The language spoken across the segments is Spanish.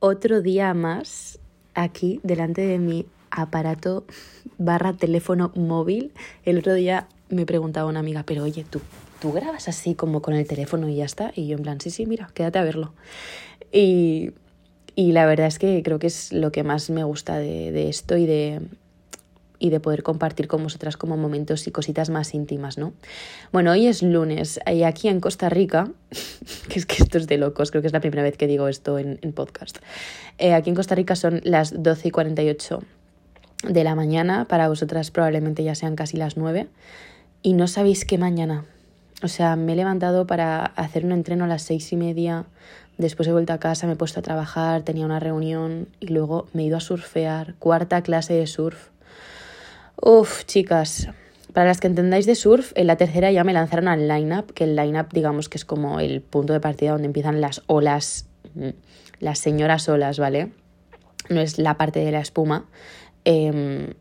otro día más aquí delante de mi aparato barra teléfono móvil. El otro día me preguntaba una amiga, pero oye, tú, ¿tú grabas así como con el teléfono y ya está? Y yo en plan, sí, sí, mira, quédate a verlo. Y, y la verdad es que creo que es lo que más me gusta de, de esto y de, y de poder compartir con vosotras como momentos y cositas más íntimas, ¿no? Bueno, hoy es lunes y aquí en Costa Rica, que es que esto es de locos, creo que es la primera vez que digo esto en, podcast. Eh, aquí en Costa Rica son las 12 y 48 de la mañana, para vosotras probablemente ya sean casi las 9 y no sabéis qué mañana. O sea, me he levantado para hacer un entreno a las seis y media, después he vuelto a casa, me he puesto a trabajar, tenía una reunión y luego me he ido a surfear, cuarta clase de surf Uf, chicas, para las que entendáis de surf, en la tercera ya me lanzaron al line-up, que el line-up digamos que es como el punto de partida donde empiezan las olas, mm, las señoras olas, ¿vale? No es la parte de la espuma, em,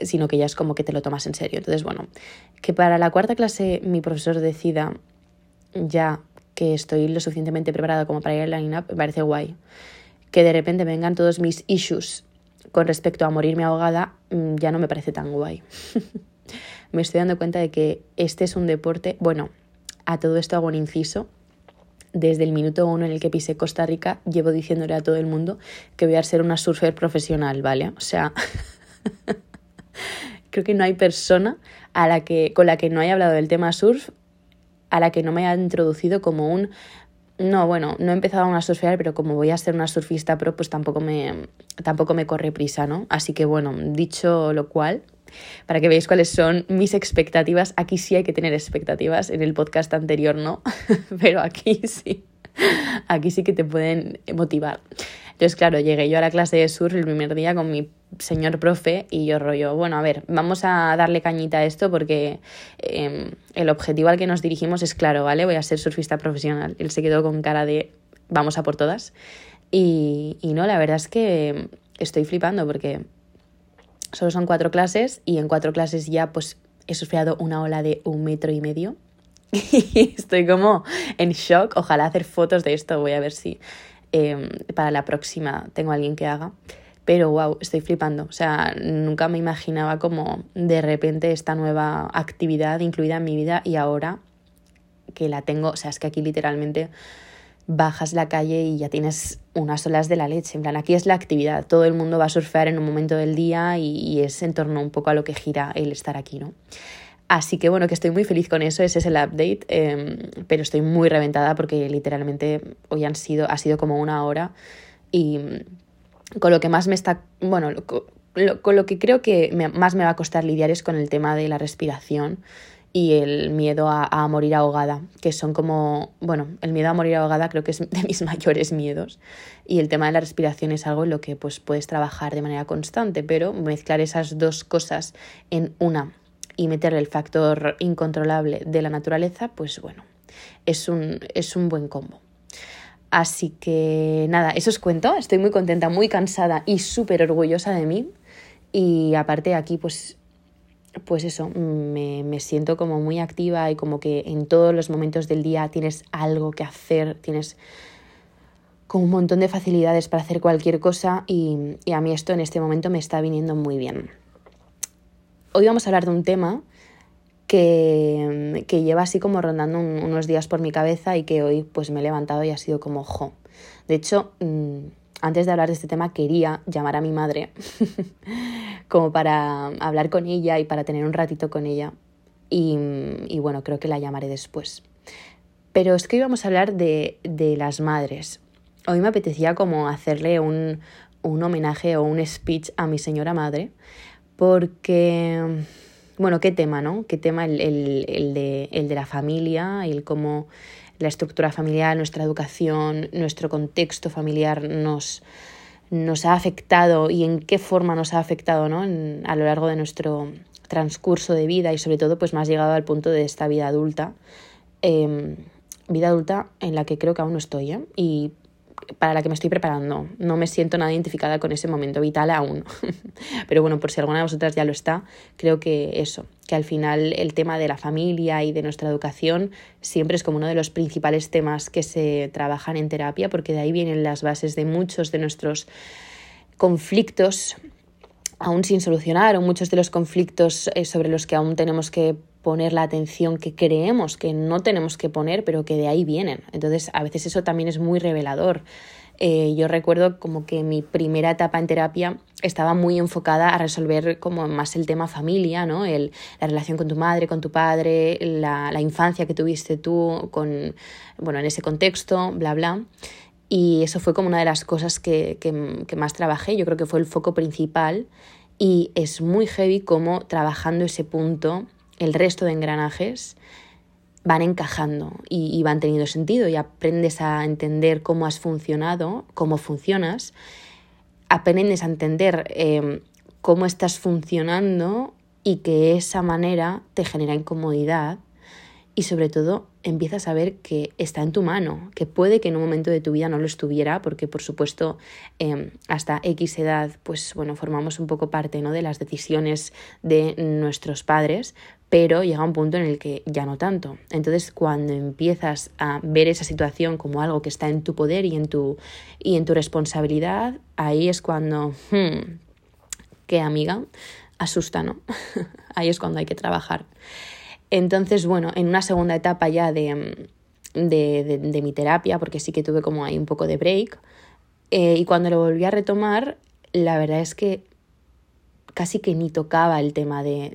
sino que ya es como que te lo tomas en serio. Entonces, bueno, que para la cuarta clase mi profesor decida ya que estoy lo suficientemente preparada como para ir al line-up, me parece guay. Que de repente vengan todos mis issues con respecto a morirme ahogada, mm, ya no me parece tan guay. me estoy dando cuenta de que este es un deporte, bueno, a todo esto hago un inciso. Desde el minuto uno en el que pisé Costa Rica, llevo diciéndole a todo el mundo que voy a ser una surfer profesional, ¿vale? O sea, creo que no hay persona a la que, con la que no haya hablado del tema surf, a la que no me haya introducido como un no, bueno, no he empezado aún a surfear, pero como voy a ser una surfista pro, pues tampoco me, tampoco me corre prisa, ¿no? Así que bueno, dicho lo cual, para que veáis cuáles son mis expectativas, aquí sí hay que tener expectativas, en el podcast anterior no, pero aquí sí, aquí sí que te pueden motivar. Entonces, claro, llegué yo a la clase de surf el primer día con mi señor profe y yo rollo, bueno, a ver, vamos a darle cañita a esto porque em, el objetivo al que nos dirigimos es claro, ¿vale? Voy a ser surfista profesional. Él se quedó con cara de vamos a por todas. Y, y no, la verdad es que estoy flipando porque solo son cuatro clases y en cuatro clases ya pues he surfeado una ola de un metro y medio. Y estoy como en shock. Ojalá hacer fotos de esto. Voy a ver si em, para la próxima tengo alguien que haga. Pero wow, estoy flipando. O sea, nunca me imaginaba como de repente esta nueva actividad incluida en mi vida y ahora que la tengo, o sea, es que aquí literalmente bajas la calle y ya tienes unas olas de la leche. En plan, aquí es la actividad. Todo el mundo va a surfear en un momento del día y, es en torno un poco a lo que gira el estar aquí, ¿no? Así que bueno, que estoy muy feliz con eso, ese es el update, em, pero estoy muy reventada porque literalmente hoy han sido, ha sido como una hora y con lo que más me está, bueno, con lo que creo que más me va a costar lidiar es con el tema de la respiración y el miedo a, morir ahogada, que son como, bueno, el miedo a morir ahogada creo que es de mis mayores miedos y el tema de la respiración es algo en lo que pues puedes trabajar de manera constante, pero mezclar esas dos cosas en una y meterle el factor incontrolable de la naturaleza, pues bueno, es un, es un buen combo. Así que nada, eso os cuento. Estoy muy contenta, muy cansada y súper orgullosa de mí. Y aparte aquí, pues, pues eso, me, me, siento como muy activa y como que en todos los momentos del día tienes algo que hacer, tienes como un montón de facilidades para hacer cualquier cosa y, y a mí esto en este momento me está viniendo muy bien. Hoy vamos a hablar de un tema que, lleva así como rondando unos días por mi cabeza y que hoy pues me he levantado y ha sido como jo. De hecho, mm, antes de hablar de este tema quería llamar a mi madre como para hablar con ella y para tener un ratito con ella. Y, y, bueno, creo que la llamaré después. Pero es que hoy vamos a hablar de, de las madres. Hoy me apetecía como hacerle un, un homenaje o un speech a mi señora madre porque bueno, qué tema, ¿no? Qué tema el, el, de, el de la familia, el cómo la estructura familiar, nuestra educación, nuestro contexto familiar nos, nos ha afectado y en qué forma nos ha afectado ¿no? a lo largo de nuestro transcurso de vida y sobre todo pues más llegado al punto de esta vida adulta. Em, vida adulta en la que creo que aún no estoy ¿eh? y para la que me estoy preparando. No me siento nada identificada con ese momento vital aún. Pero bueno, por si alguna de vosotras ya lo está, creo que eso, que al final el tema de la familia y de nuestra educación siempre es como uno de los principales temas que se trabajan en terapia, porque de ahí vienen las bases de muchos de nuestros conflictos aún sin solucionar o muchos de los conflictos eh, sobre los que aún tenemos que poner la atención que creemos que no tenemos que poner, pero que de ahí vienen. Entonces, a veces eso también es muy revelador. Eh, yo recuerdo como que mi primera etapa en terapia estaba muy enfocada a resolver como más el tema familia, ¿no? El, la relación con tu madre, con tu padre, la, la infancia que tuviste tú con, bueno, en ese contexto, bla, bla. Y eso fue como una de las cosas que, que, que más trabajé, yo creo que fue el foco principal y es muy heavy como trabajando ese punto el resto de engranajes van encajando y, van teniendo sentido y aprendes a entender cómo has funcionado, cómo funcionas, aprendes a entender em, cómo estás funcionando y que esa manera te genera incomodidad y sobre todo empiezas a ver que está en tu mano, que puede que en un momento de tu vida no lo estuviera, porque por supuesto em, hasta X edad, pues bueno, formamos un poco parte ¿no? de las decisiones de nuestros padres, pero llega un punto en el que ya no tanto. Entonces cuando empiezas a ver esa situación como algo que está en tu poder y en tu, y en tu responsabilidad, ahí es cuando, hmm, qué amiga, asusta, ¿no? ahí es cuando hay que trabajar. Entonces, bueno, en una segunda etapa ya de, de, de, mi terapia, porque sí que tuve como ahí un poco de break, eh, y cuando lo volví a retomar, la verdad es que casi que ni tocaba el tema de,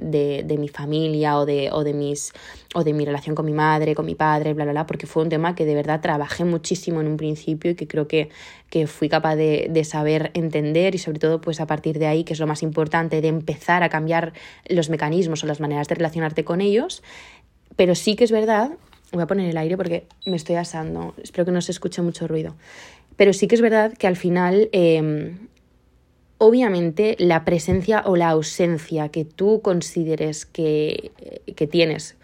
de, mi familia o de, o, de mis, o de mi relación con mi madre, con mi padre, bla, bla, bla, porque fue un tema que de verdad trabajé muchísimo en un principio y que creo que, que fui capaz de, saber entender y sobre todo pues a partir de ahí, que es lo más importante, de empezar a cambiar los mecanismos o las maneras de relacionarte con ellos. Pero sí que es verdad, voy a poner el aire porque me estoy asando, espero que no se escuche mucho ruido, pero sí que es verdad que al final... Eh, obviamente la presencia o la ausencia que tú consideres que, que, tienes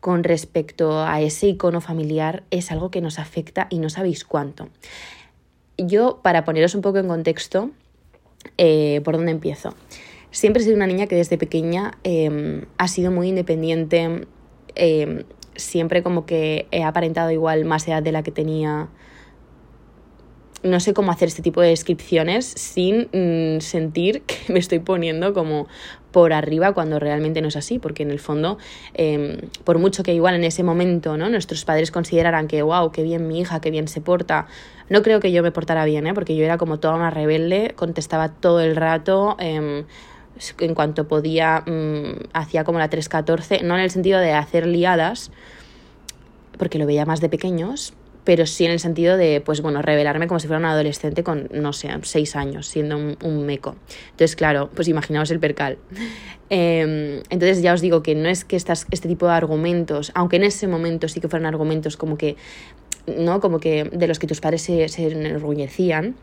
con respecto a ese icono familiar es algo que nos afecta y no sabéis cuánto. Yo, para poneros un poco en contexto, eh, ¿por dónde empiezo? Siempre he sido una niña que desde pequeña eh, ha sido muy independiente, eh, siempre como que he aparentado igual más edad de la que tenía no sé cómo hacer este tipo de descripciones sin mm, sentir que me estoy poniendo como por arriba cuando realmente no es así, porque en el fondo, em, por mucho que igual en ese momento ¿no? nuestros padres consideraran que, wow, qué bien mi hija, qué bien se porta, no creo que yo me portara bien, ¿eh? porque yo era como toda una rebelde, contestaba todo el rato. Em, en cuanto podía, mm, hacía como la 314, no en el sentido de hacer liadas, porque lo veía más de pequeños, pero sí en el sentido de, pues bueno, revelarme como si fuera un adolescente con, no sé, seis años, siendo un, meco. Entonces, claro, pues imaginaos el percal. Em, entonces ya os digo que no es que estas, este tipo de argumentos, aunque en ese momento sí que fueran argumentos como que, ¿no? Como que de los que tus padres se, se enorgullecían,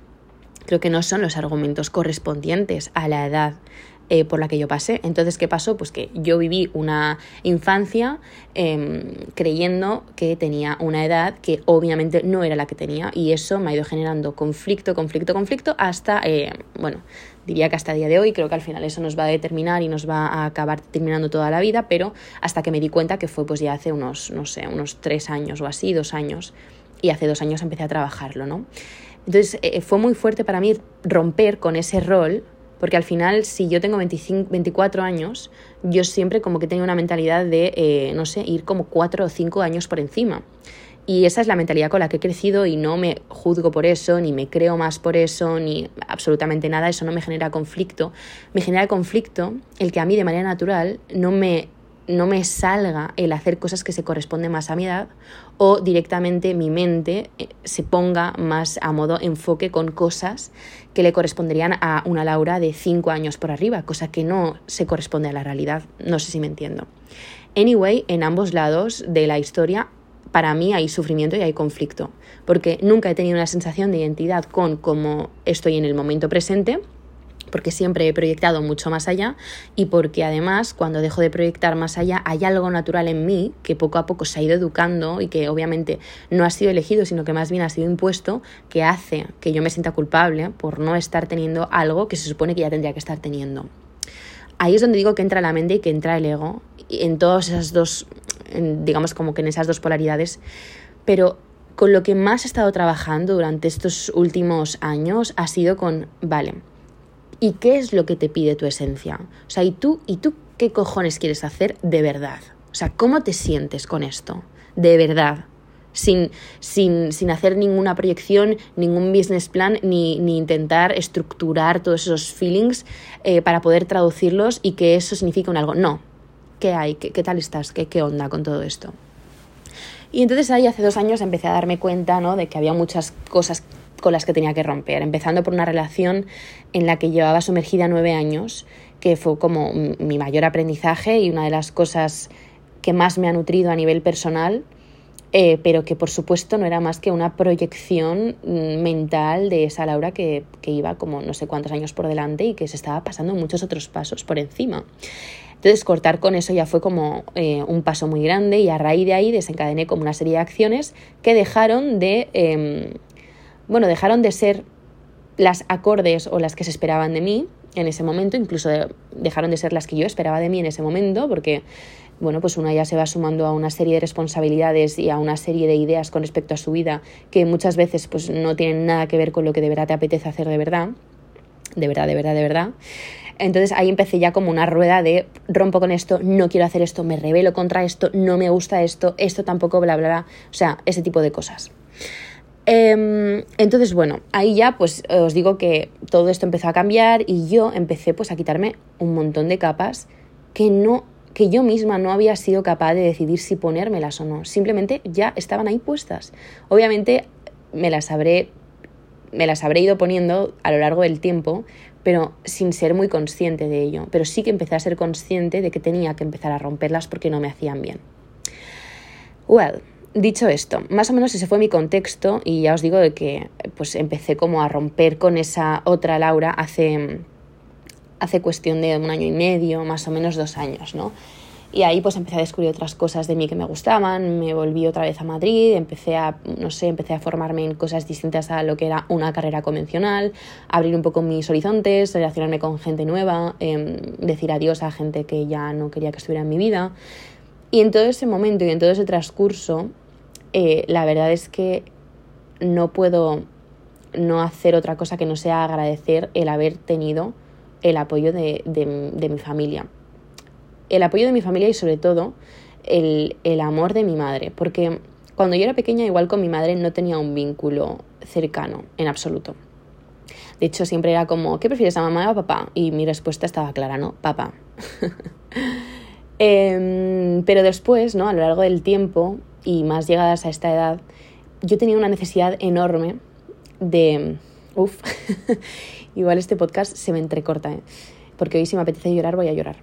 creo que no son los argumentos correspondientes a la edad eh, por la que yo pasé. Entonces, ¿qué pasó? Pues que yo viví una infancia em, creyendo que tenía una edad que obviamente no era la que tenía y eso me ha ido generando conflicto, conflicto, conflicto hasta, eh, bueno, diría que hasta el día de hoy, creo que al final eso nos va a determinar y nos va a acabar terminando toda la vida, pero hasta que me di cuenta que fue pues ya hace unos, no sé, unos tres años o así, dos años, y hace dos años empecé a trabajarlo, ¿no? Entonces eh, fue muy fuerte para mí romper con ese rol porque al final, si yo tengo 25, 24 años, yo siempre como que tengo una mentalidad de, eh, no sé, ir como 4 o 5 años por encima. Y esa es la mentalidad con la que he crecido y no me juzgo por eso, ni me creo más por eso, ni absolutamente nada. Eso no me genera conflicto. Me genera conflicto el que a mí de manera natural no me no me salga el hacer cosas que se corresponden más a mi edad o directamente mi mente eh, se ponga más a modo enfoque con cosas que le corresponderían a una Laura de 5 años por arriba, cosa que no se corresponde a la realidad. No sé si me entiendo. Anyway, en ambos lados de la historia, para mí hay sufrimiento y hay conflicto, porque nunca he tenido una sensación de identidad con cómo estoy en el momento presente porque siempre he proyectado mucho más allá y porque además cuando dejo de proyectar más allá hay algo natural en mí que poco a poco se ha ido educando y que obviamente no ha sido elegido sino que más bien ha sido impuesto que hace que yo me sienta culpable por no estar teniendo algo que se supone que ya tendría que estar teniendo. Ahí es donde digo que entra la mente y que entra el ego en todas esas dos, digamos como que en esas dos polaridades, pero con lo que más he estado trabajando durante estos últimos años ha sido con, vale, ¿Y qué es lo que te pide tu esencia? O sea, ¿y tú, ¿y tú qué cojones quieres hacer de verdad? O sea, ¿cómo te sientes con esto? De verdad. Sin, sin, sin hacer ninguna proyección, ningún business plan, ni, ni intentar estructurar todos esos feelings eh, para poder traducirlos y que eso signifique un algo. No. ¿Qué hay? ¿Qué, qué tal estás? ¿Qué, ¿Qué onda con todo esto? Y entonces ahí hace dos años empecé a darme cuenta ¿no? de que había muchas cosas con las que tenía que romper, empezando por una relación en la que llevaba sumergida nueve años, que fue como mi mayor aprendizaje y una de las cosas que más me ha nutrido a nivel personal, eh, pero que por supuesto no era más que una proyección mm, mental de esa Laura que, iba como no sé cuántos años por delante y que se estaba pasando muchos otros pasos por encima. Entonces cortar con eso ya fue como eh, un paso muy grande y a raíz de ahí desencadené como una serie de acciones que dejaron de em, bueno, dejaron de ser las acordes o las que se esperaban de mí en ese momento, incluso dejaron de ser las que yo esperaba de mí en ese momento, porque bueno, pues una ya se va sumando a una serie de responsabilidades y a una serie de ideas con respecto a su vida que muchas veces pues no tienen nada que ver con lo que de verdad te apetece hacer de verdad, de verdad, de verdad, de verdad. Entonces ahí empecé ya como una rueda de rompo con esto, no quiero hacer esto, me rebelo contra esto, no me gusta esto, esto tampoco, bla, bla, bla. O sea, ese tipo de cosas. Em, entonces, bueno, ahí ya pues os digo que todo esto empezó a cambiar y yo empecé pues a quitarme un montón de capas que no que yo misma no había sido capaz de decidir si ponérmelas o no, simplemente ya estaban ahí puestas. Obviamente me las habré me las habré ido poniendo a lo largo del tiempo, pero sin ser muy consciente de ello, pero sí que empecé a ser consciente de que tenía que empezar a romperlas porque no me hacían bien. Well, Dicho esto, más o menos ese fue mi contexto y ya os digo de que pues empecé como a romper con esa otra Laura hace, hace cuestión de un año y medio, más o menos dos años, ¿no? Y ahí pues empecé a descubrir otras cosas de mí que me gustaban, me volví otra vez a Madrid, empecé a, no sé, empecé a formarme en cosas distintas a lo que era una carrera convencional, abrir un poco mis horizontes, relacionarme con gente nueva, em, decir adiós a gente que ya no quería que estuviera en mi vida. Y en todo ese momento y en todo ese transcurso eh, la verdad es que no puedo no hacer otra cosa que no sea agradecer el haber tenido el apoyo de, mi familia. El apoyo de mi familia y sobre todo el, el, amor de mi madre, porque cuando yo era pequeña igual con mi madre no tenía un vínculo cercano en absoluto. De hecho, siempre era como, ¿qué prefieres a mamá o a papá? Y mi respuesta estaba clara, ¿no? Papá. Em, pero después, ¿no? A lo largo del tiempo, y más llegadas a esta edad, yo tenía una necesidad enorme de... Uf, igual este podcast se me entrecorta, ¿eh? porque hoy si me apetece llorar voy a llorar.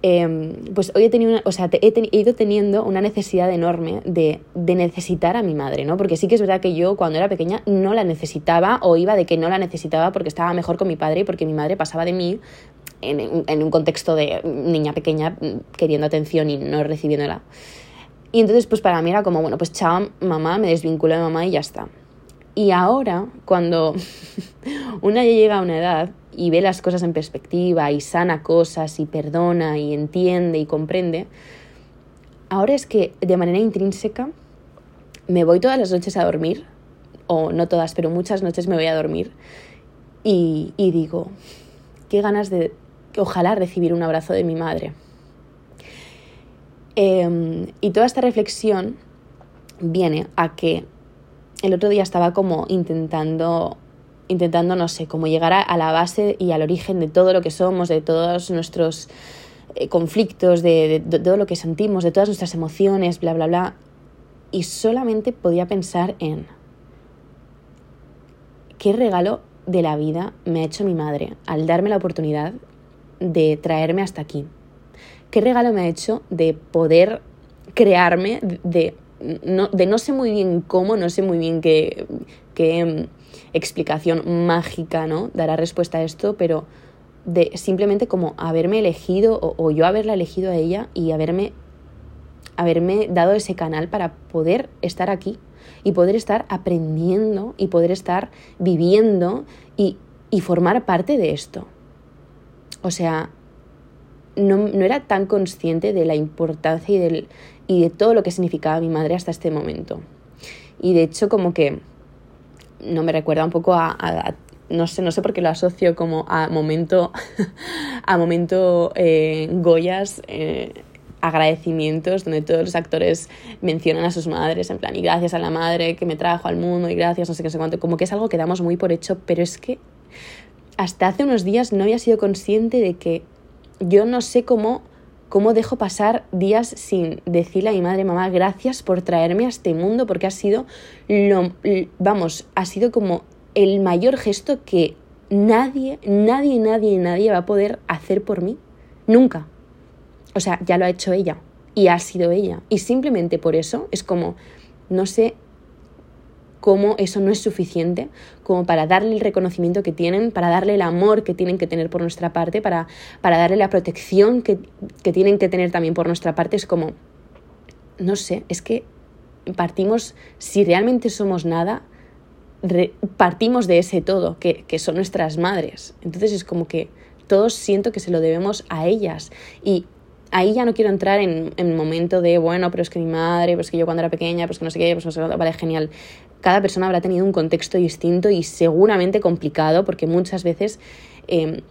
Em, pues hoy he tenido o sea, he, ido teniendo una necesidad enorme de, de, necesitar a mi madre, ¿no? Porque sí que es verdad que yo cuando era pequeña no la necesitaba o iba de que no la necesitaba porque estaba mejor con mi padre y porque mi madre pasaba de mí en, en un contexto de niña pequeña queriendo atención y no recibiéndola. Y entonces, pues para mí era como, bueno, pues chao, mamá, me desvinculo de mamá y ya está. Y ahora, cuando una ya llega a una edad y ve las cosas en perspectiva y sana cosas y perdona y entiende y comprende, ahora es que de manera intrínseca me voy todas las noches a dormir, o no todas, pero muchas noches me voy a dormir y, y digo, qué ganas de, ojalá recibir un abrazo de mi madre Em, y toda esta reflexión viene a que el otro día estaba como intentando, intentando, no sé, como llegar a, la base y al origen de todo lo que somos, de todos nuestros eh, conflictos, de, de todo lo que sentimos, de todas nuestras emociones, bla, bla, bla. Y solamente podía pensar en qué regalo de la vida me ha hecho mi madre al darme la oportunidad de traerme hasta aquí qué regalo me ha hecho de poder crearme, de no, de no sé muy bien cómo, no sé muy bien qué, qué mm, explicación mágica, ¿no? Dará respuesta a esto, pero de simplemente como haberme elegido o, o yo haberla elegido a ella y haberme, haberme dado ese canal para poder estar aquí y poder estar aprendiendo y poder estar viviendo y, y formar parte de esto. O sea, no, no, era tan consciente de la importancia y, del, y de todo lo que significaba mi madre hasta este momento. Y de hecho como que no me recuerda un poco a, a, no sé, no sé por qué lo asocio como a momento, a momento eh, Goyas, eh, agradecimientos, donde todos los actores mencionan a sus madres, en plan, y gracias a la madre que me trajo al mundo, y gracias, no sé qué, no sé cuánto, como que es algo que damos muy por hecho, pero es que hasta hace unos días no había sido consciente de que yo no sé cómo, cómo dejo pasar días sin decirle a mi madre, mamá, gracias por traerme a este mundo, porque ha sido lo, vamos, ha sido como el mayor gesto que nadie, nadie, nadie, nadie va a poder hacer por mí. Nunca. O sea, ya lo ha hecho ella y ha sido ella. Y simplemente por eso es como, no sé cómo eso no es suficiente como para darle el reconocimiento que tienen, para darle el amor que tienen que tener por nuestra parte, para, para darle la protección que, que tienen que tener también por nuestra parte. Es como, no sé, es que partimos, si realmente somos nada, partimos de ese todo, que, que son nuestras madres. Entonces es como que todos siento que se lo debemos a ellas. Y ahí ya no quiero entrar en, el momento de, bueno, pero es que mi madre, pues que yo cuando era pequeña, pues que no sé qué, pues no sé vale, genial cada persona habrá tenido un contexto distinto y seguramente complicado, porque muchas veces eh,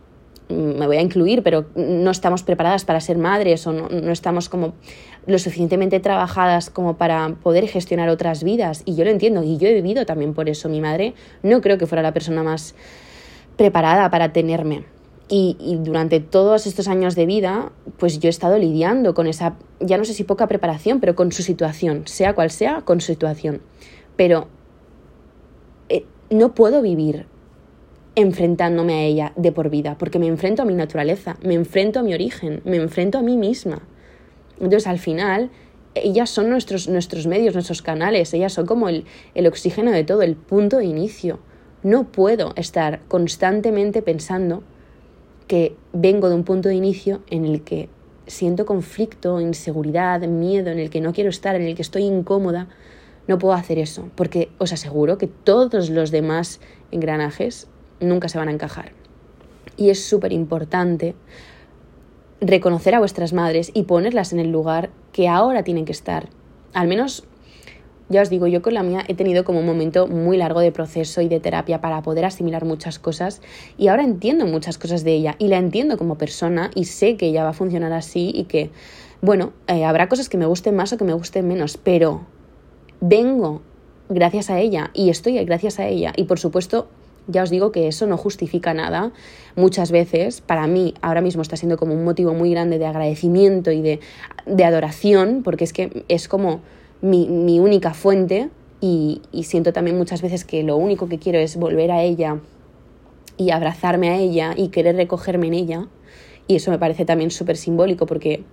me voy a incluir, pero no estamos preparadas para ser madres o no, no, estamos como lo suficientemente trabajadas como para poder gestionar otras vidas. Y yo lo entiendo, y yo he vivido también por eso. Mi madre no creo que fuera la persona más preparada para tenerme. Y, y, durante todos estos años de vida, pues yo he estado lidiando con esa, ya no sé si poca preparación, pero con su situación, sea cual sea, con su situación. Pero no puedo vivir enfrentándome a ella de por vida, porque me enfrento a mi naturaleza, me enfrento a mi origen, me enfrento a mí misma. Entonces, al final, ellas son nuestros, nuestros medios, nuestros canales, ellas son como el, el oxígeno de todo, el punto de inicio. No puedo estar constantemente pensando que vengo de un punto de inicio en el que siento conflicto, inseguridad, miedo, en el que no quiero estar, en el que estoy incómoda, no puedo hacer eso, porque os aseguro que todos los demás engranajes nunca se van a encajar. Y es súper importante reconocer a vuestras madres y ponerlas en el lugar que ahora tienen que estar. Al menos, ya os digo, yo con la mía he tenido como un momento muy largo de proceso y de terapia para poder asimilar muchas cosas y ahora entiendo muchas cosas de ella y la entiendo como persona y sé que ella va a funcionar así y que, bueno, eh, habrá cosas que me gusten más o que me gusten menos, pero vengo gracias a ella y estoy gracias a ella. Y por supuesto, ya os digo que eso no justifica nada. Muchas veces, para mí, ahora mismo está siendo como un motivo muy grande de agradecimiento y de, de adoración, porque es que es como mi, mi única fuente y, y siento también muchas veces que lo único que quiero es volver a ella y abrazarme a ella y querer recogerme en ella. Y eso me parece también súper simbólico porque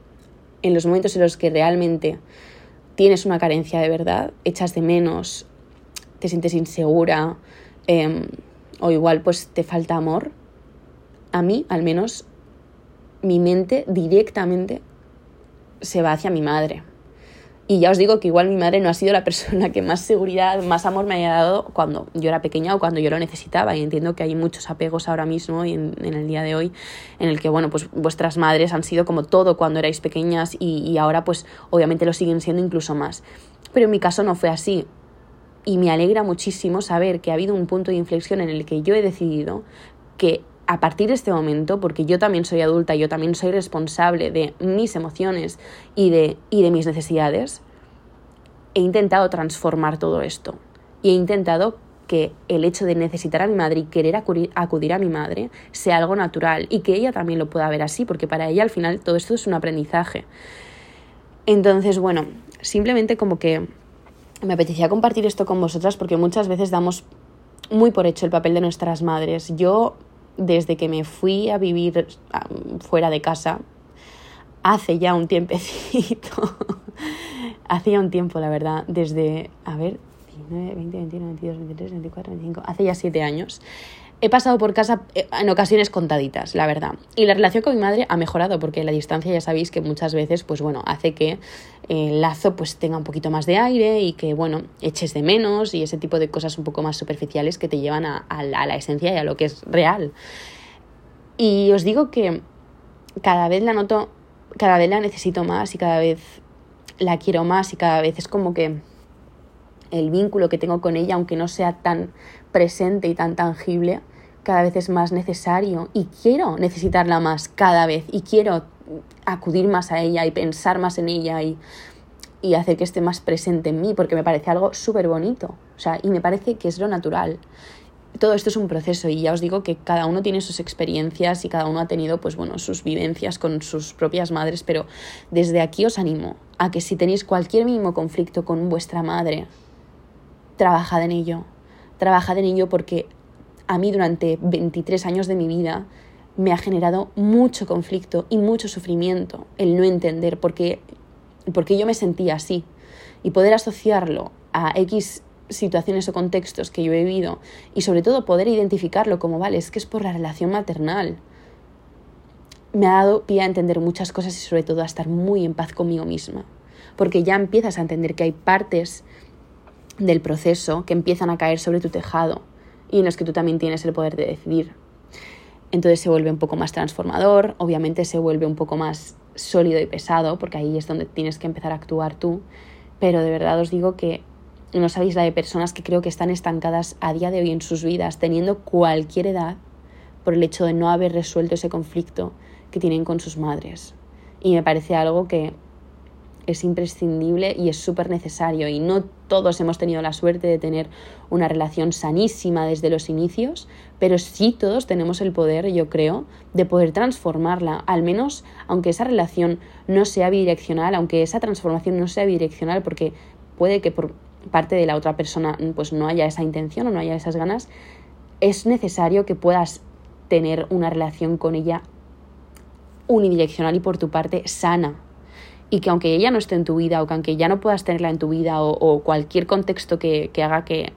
en los momentos en los que realmente tienes una carencia de verdad, echas de menos, te sientes insegura eh, o igual pues te falta amor, a mí al menos mi mente directamente se va hacia mi madre. Y ya os digo que igual mi madre no ha sido la persona que más seguridad, más amor me haya dado cuando yo era pequeña o cuando yo lo necesitaba. Y entiendo que hay muchos apegos ahora mismo y en, el día de hoy en el que, bueno, pues vuestras madres han sido como todo cuando erais pequeñas y, y ahora pues obviamente lo siguen siendo incluso más. Pero en mi caso no fue así. Y me alegra muchísimo saber que ha habido un punto de inflexión en el que yo he decidido que a partir de este momento, porque yo también soy adulta, yo también soy responsable de mis emociones y de, y de mis necesidades, he intentado transformar todo esto. Y he intentado que el hecho de necesitar a mi madre y querer acudir, acudir a mi madre sea algo natural y que ella también lo pueda ver así, porque para ella al final todo esto es un aprendizaje. Entonces, bueno, simplemente como que me apetecía compartir esto con vosotras porque muchas veces damos muy por hecho el papel de nuestras madres. Yo desde que me fui a vivir fuera de casa, hace ya un tiempecito, hacía un tiempo, la verdad, desde, a ver, 19, 20, 21, 22, 23, 24, 25, hace ya siete años. He pasado por casa eh, en ocasiones contaditas, la verdad. Y la relación con mi madre ha mejorado porque la distancia ya sabéis que muchas veces, pues bueno, hace que el lazo pues tenga un poquito más de aire y que, bueno, eches de menos y ese tipo de cosas un poco más superficiales que te llevan a, a la esencia y a lo que es real. Y os digo que cada vez la noto, cada vez la necesito más y cada vez la quiero más y cada vez es como que el vínculo que tengo con ella, aunque no sea tan presente y tan tangible, cada vez es más necesario y quiero necesitarla más cada vez y quiero acudir más a ella y pensar más en ella y, y hacer que esté más presente en mí porque me parece algo súper bonito, o sea, y me parece que es lo natural. Todo esto es un proceso y ya os digo que cada uno tiene sus experiencias y cada uno ha tenido pues bueno, sus vivencias con sus propias madres, pero desde aquí os animo a que si tenéis cualquier mínimo conflicto con vuestra madre, trabajad en ello. Trabajad en ello porque a mí durante 23 años de mi vida me ha generado mucho conflicto y mucho sufrimiento el no entender por qué, yo me sentía así. Y poder asociarlo a X situaciones o contextos que yo he vivido y sobre todo poder identificarlo como, vale, es que es por la relación maternal. Me ha dado pie a entender muchas cosas y sobre todo a estar muy en paz conmigo misma, porque ya empiezas a entender que hay partes del proceso que empiezan a caer sobre tu tejado y en los que tú también tienes el poder de decidir. Entonces se vuelve un poco más transformador, obviamente se vuelve un poco más sólido y pesado, porque ahí es donde tienes que empezar a actuar tú, pero de verdad os digo que no sabéis la de personas que creo que están estancadas a día de hoy en sus vidas, teniendo cualquier edad, por el hecho de no haber resuelto ese conflicto que tienen con sus madres. Y me parece algo que es imprescindible y es súper necesario. Y no todos hemos tenido la suerte de tener una relación sanísima desde los inicios, pero sí todos tenemos el poder, yo creo, de poder transformarla, al menos aunque esa relación no sea bidireccional, aunque esa transformación no sea bidireccional, porque puede que por parte de la otra persona pues no haya esa intención o no haya esas ganas, es necesario que puedas tener una relación con ella unidireccional y por tu parte sana, y que aunque ella no esté en tu vida o que aunque ya no puedas tenerla en tu vida o, cualquier contexto que, haga que,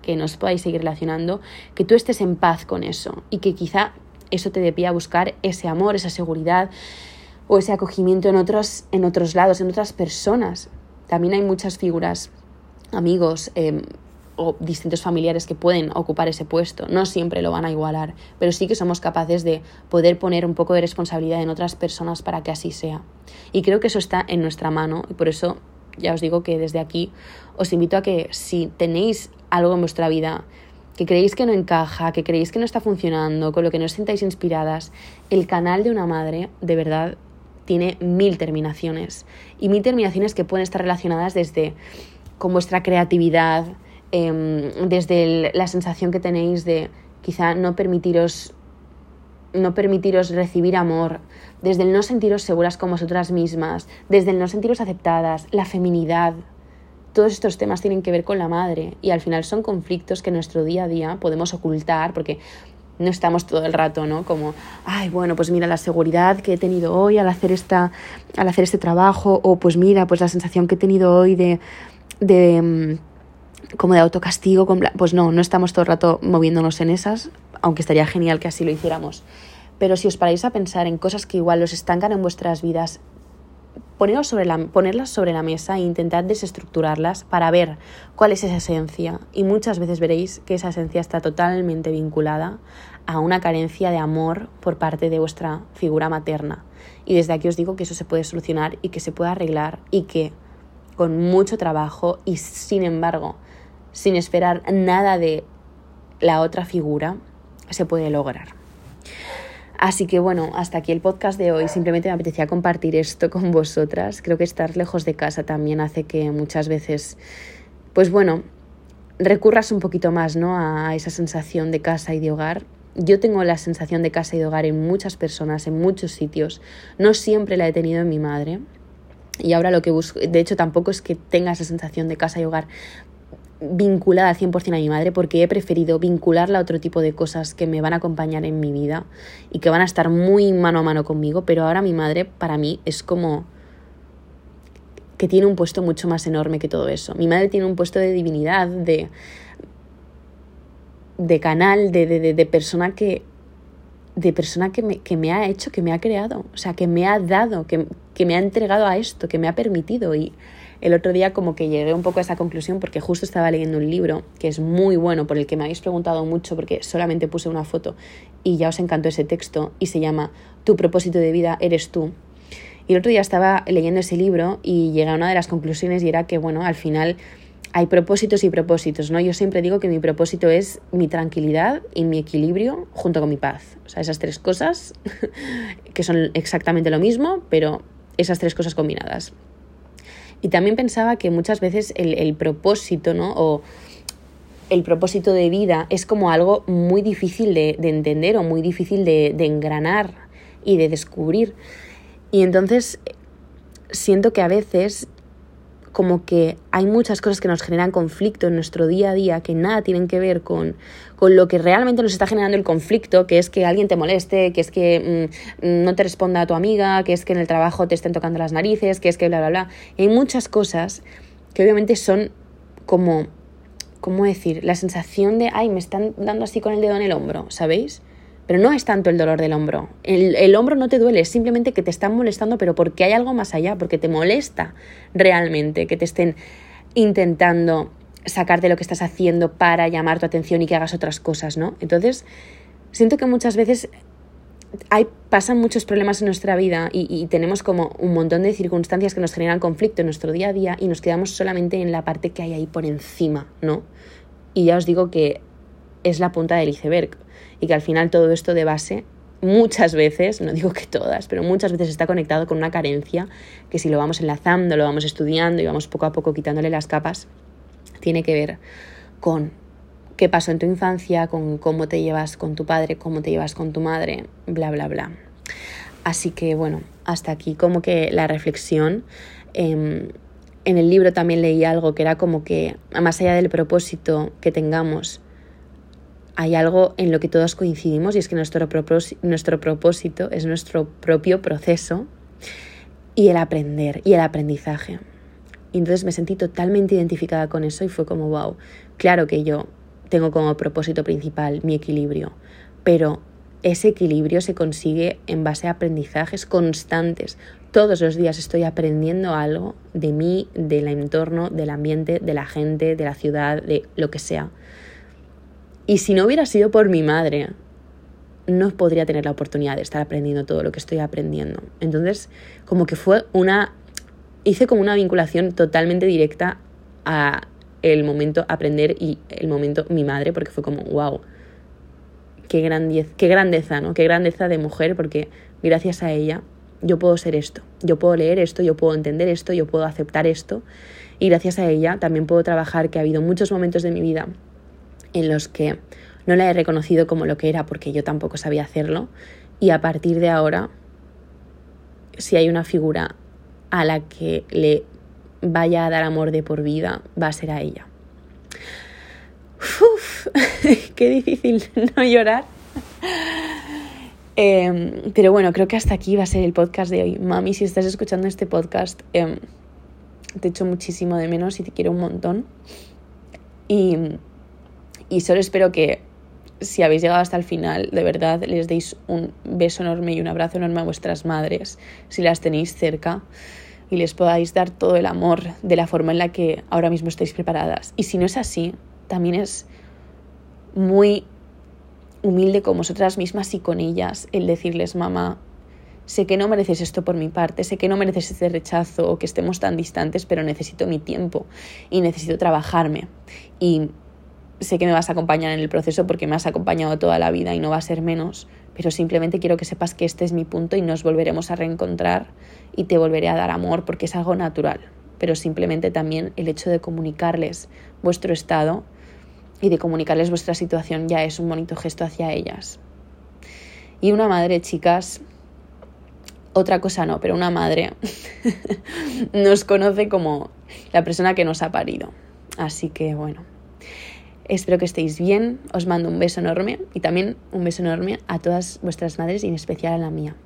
que no os podáis seguir relacionando, que tú estés en paz con eso y que quizá eso te dé pie a buscar ese amor, esa seguridad o ese acogimiento en otros, en otros lados, en otras personas. También hay muchas figuras, amigos, eh, distintos familiares que pueden ocupar ese puesto. No siempre lo van a igualar, pero sí que somos capaces de poder poner un poco de responsabilidad en otras personas para que así sea. Y creo que eso está en nuestra mano y por eso ya os digo que desde aquí os invito a que si tenéis algo en vuestra vida que creéis que no encaja, que creéis que no está funcionando, con lo que no os sintáis inspiradas, el canal de una madre de verdad tiene mil terminaciones y mil terminaciones que pueden estar relacionadas desde con vuestra creatividad, Em, desde la sensación que tenéis de quizá no permitiros no permitiros recibir amor, desde el no sentiros seguras con vosotras mismas, desde el no sentiros aceptadas, la feminidad. Todos estos temas tienen que ver con la madre y al final son conflictos que en nuestro día a día podemos ocultar porque no estamos todo el rato, ¿no? Como, ay, bueno, pues mira la seguridad que he tenido hoy al hacer esta al hacer este trabajo o pues mira, pues la sensación que he tenido hoy de de em, como de autocastigo, pues no, no estamos todo el rato moviéndonos en esas, aunque estaría genial que así lo hiciéramos. Pero si os paráis a pensar en cosas que igual los estancan en vuestras vidas, sobre la, ponerlas sobre la mesa e intentad desestructurarlas para ver cuál es esa esencia. Y muchas veces veréis que esa esencia está totalmente vinculada a una carencia de amor por parte de vuestra figura materna. Y desde aquí os digo que eso se puede solucionar y que se puede arreglar y que con mucho trabajo y sin embargo sin esperar nada de la otra figura, se puede lograr. Así que bueno, hasta aquí el podcast de hoy. Simplemente me apetecía compartir esto con vosotras. Creo que estar lejos de casa también hace que muchas veces, pues bueno, recurras un poquito más ¿no? a esa sensación de casa y de hogar. Yo tengo la sensación de casa y de hogar en muchas personas, en muchos sitios. No siempre la he tenido en mi madre. Y ahora lo que busco, de hecho tampoco es que tenga esa sensación de casa y hogar vinculada al 100% a mi madre porque he preferido vincularla a otro tipo de cosas que me van a acompañar en mi vida y que van a estar muy mano a mano conmigo, pero ahora mi madre para mí es como que tiene un puesto mucho más enorme que todo eso. Mi madre tiene un puesto de divinidad, de, de canal, de, de, de persona que de persona que me, que me, ha hecho, que me ha creado, o sea, que me ha dado, que, que me ha entregado a esto, que me ha permitido. Y el otro día como que llegué un poco a esa conclusión porque justo estaba leyendo un libro que es muy bueno, por el que me habéis preguntado mucho porque solamente puse una foto y ya os encantó ese texto y se llama Tu propósito de vida eres tú. Y el otro día estaba leyendo ese libro y llegué a una de las conclusiones y era que, bueno, al final hay propósitos y propósitos, ¿no? Yo siempre digo que mi propósito es mi tranquilidad y mi equilibrio junto con mi paz. O sea, esas tres cosas que son exactamente lo mismo, pero esas tres cosas combinadas. Y también pensaba que muchas veces el, propósito, ¿no? O el propósito de vida es como algo muy difícil de, entender o muy difícil de, de engranar y de descubrir. Y entonces siento que a veces como que hay muchas cosas que nos generan conflicto en nuestro día a día que nada tienen que ver con, con lo que realmente nos está generando el conflicto, que es que alguien te moleste, que es que mm, no te responda a tu amiga, que es que en el trabajo te estén tocando las narices, que es que bla, bla, bla. hay muchas cosas que obviamente son como, ¿cómo decir? La sensación de, ay, me están dando así con el dedo en el hombro, ¿sabéis? Pero no es tanto el dolor del hombro. El, hombro no te duele, es simplemente que te están molestando, pero porque hay algo más allá, porque te molesta realmente que te estén intentando sacarte lo que estás haciendo para llamar tu atención y que hagas otras cosas, ¿no? Entonces, siento que muchas veces hay, pasan muchos problemas en nuestra vida y, y, tenemos como un montón de circunstancias que nos generan conflicto en nuestro día a día y nos quedamos solamente en la parte que hay ahí por encima, ¿no? Y ya os digo que es la punta del iceberg y que al final todo esto de base muchas veces, no digo que todas, pero muchas veces está conectado con una carencia que si lo vamos enlazando, lo vamos estudiando y vamos poco a poco quitándole las capas, tiene que ver con qué pasó en tu infancia, con cómo te llevas con tu padre, cómo te llevas con tu madre, bla, bla, bla. Así que bueno, hasta aquí como que la reflexión. Em, en el libro también leí algo que era como que, más allá del propósito que tengamos, hay algo en lo que todos coincidimos y es que nuestro, nuestro propósito es nuestro propio proceso y el aprender y el aprendizaje. Y entonces me sentí totalmente identificada con eso y fue como, wow, claro que yo tengo como propósito principal mi equilibrio, pero ese equilibrio se consigue en base a aprendizajes constantes. Todos los días estoy aprendiendo algo de mí, del entorno, del ambiente, de la gente, de la ciudad, de lo que sea. Y si no hubiera sido por mi madre, no podría tener la oportunidad de estar aprendiendo todo lo que estoy aprendiendo. Entonces, como que fue una... Hice como una vinculación totalmente directa a el momento aprender y el momento mi madre, porque fue como, wow, qué, grandeza, qué grandeza, ¿no? Qué grandeza de mujer, porque gracias a ella yo puedo ser esto, yo puedo leer esto, yo puedo entender esto, yo puedo aceptar esto, y gracias a ella también puedo trabajar que ha habido muchos momentos de mi vida en los que no la he reconocido como lo que era porque yo tampoco sabía hacerlo y a partir de ahora, si hay una figura a la que le vaya a dar amor de por vida, va a ser a ella. Uf, qué difícil no llorar. Em, pero bueno, creo que hasta aquí va a ser el podcast de hoy. Mami, si estás escuchando este podcast, em, te echo muchísimo de menos y te quiero un montón. Y y solo espero que si habéis llegado hasta el final, de verdad les deis un beso enorme y un abrazo enorme a vuestras madres, si las tenéis cerca, y les podáis dar todo el amor de la forma en la que ahora mismo estáis preparadas. Y si no es así, también es muy humilde con vosotras mismas y con ellas el decirles, mamá, sé que no mereces esto por mi parte, sé que no mereces este rechazo o que estemos tan distantes, pero necesito mi tiempo y necesito trabajarme. Y sé que me vas a acompañar en el proceso porque me has acompañado toda la vida y no va a ser menos, pero simplemente quiero que sepas que este es mi punto y nos volveremos a reencontrar y te volveré a dar amor porque es algo natural, pero simplemente también el hecho de comunicarles vuestro estado y de comunicarles vuestra situación ya es un bonito gesto hacia ellas. Y una madre, chicas, otra cosa no, pero una madre nos conoce como la persona que nos ha parido. Así que bueno, Espero que estéis bien, os mando un beso enorme y también un beso enorme a todas vuestras madres y en especial a la mía.